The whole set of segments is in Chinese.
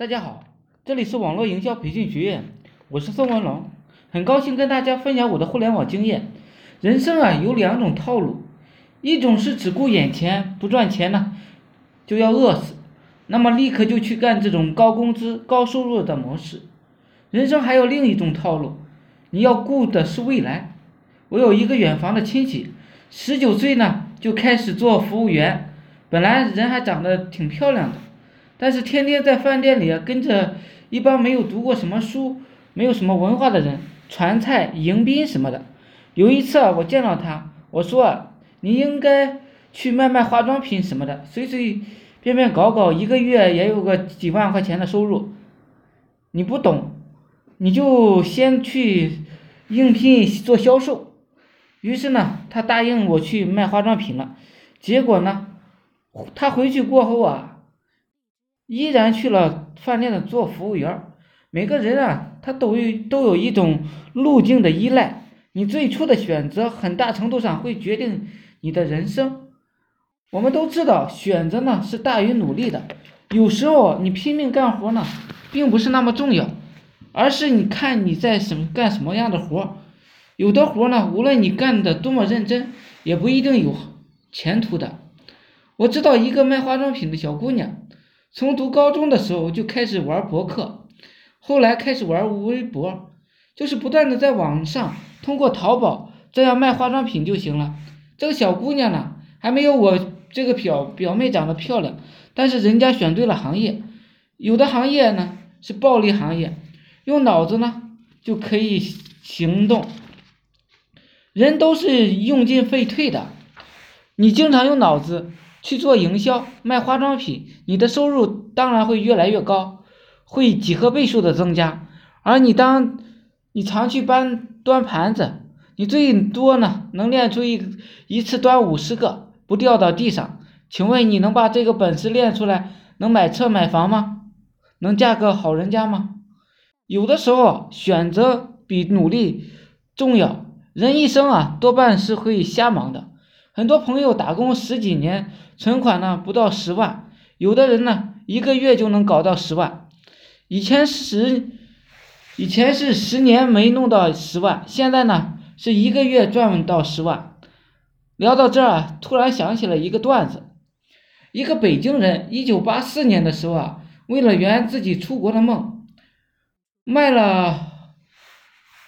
大家好，这里是网络营销培训学院，我是宋文龙，很高兴跟大家分享我的互联网经验。人生啊有两种套路，一种是只顾眼前，不赚钱呢就要饿死，那么立刻就去干这种高工资、高收入的模式。人生还有另一种套路，你要顾的是未来。我有一个远房的亲戚，十九岁呢就开始做服务员，本来人还长得挺漂亮的，但是天天在饭店里啊跟着一帮没有读过什么书、没有什么文化的人传菜、迎宾什么的。有一次啊，我见到他，我说你应该去卖卖化妆品什么的，随随便便搞搞，一个月也有个几万块钱的收入。你不懂，你就先去应聘做销售。于是呢，他答应我去卖化妆品了。结果呢，他回去过后啊，依然去了饭店的做服务员。每个人啊，他都有都有一种路径的依赖。你最初的选择，很大程度上会决定你的人生。我们都知道，选择呢是大于努力的。有时候你拼命干活呢，并不是那么重要，而是你看你在什么干什么样的活。有的活呢，无论你干的多么认真，也不一定有前途的。我知道一个卖化妆品的小姑娘，从读高中的时候就开始玩博客，后来开始玩微博，就是不断的在网上通过淘宝这样卖化妆品就行了。这个小姑娘呢，还没有我这个表表妹长得漂亮，但是人家选对了行业，有的行业呢是暴利行业，用脑子呢就可以行动。人都是用进废退的，你经常用脑子去做营销卖化妆品，你的收入当然会越来越高，会几何倍数的增加。而你当你常去搬端盘子，你最多呢能练出一一次端五十个不掉到地上。请问你能把这个本事练出来，能买车买房吗？能嫁个好人家吗？有的时候选择比努力重要。人一生啊，多半是会瞎忙的。很多朋友打工十几年，存款呢不到十万，有的人呢一个月就能搞到十万。以前十，以前是十年没弄到十万，现在呢是一个月赚到十万。聊到这儿，突然想起了一个段子：一个北京人，一九八四年的时候啊，为了圆自己出国的梦，卖了。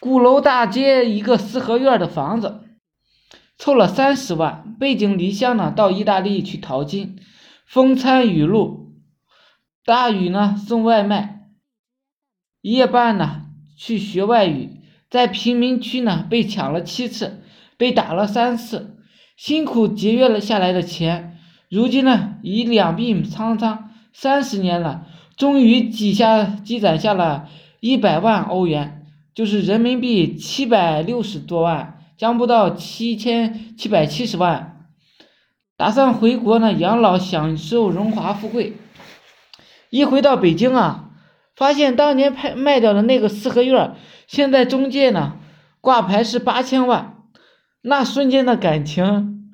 鼓楼大街一个四合院的房子，凑了三十万，背井离乡呢，到意大利去淘金，风餐雨露，大雨呢送外卖，夜半呢去学外语，在贫民区呢被抢了七次，被打了三次，辛苦节约了下来的钱，如今呢已两鬓苍苍，三十年了，终于积下积攒下了一百万欧元。就是人民币七百六十多万，将不到七千七百七十万，打算回国呢养老，享受荣华富贵。一回到北京啊，发现当年拍卖掉的那个四合院，现在中介呢挂牌是八千万，那瞬间的感情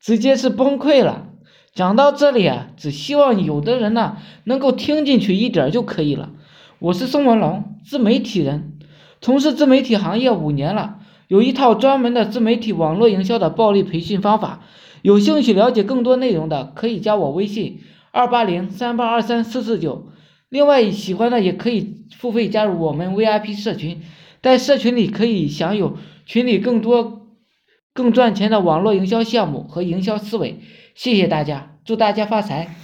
直接是崩溃了。讲到这里啊，只希望有的人呢能够听进去一点就可以了。我是宋文龙，自媒体人。从事自媒体行业五年了，有一套专门的自媒体网络营销的暴力培训方法。有兴趣了解更多内容的，可以加我微信二八零三八二三四四九。另外，喜欢的也可以付费加入我们 VIP 社群，在社群里可以享有群里更多更赚钱的网络营销项目和营销思维。谢谢大家，祝大家发财！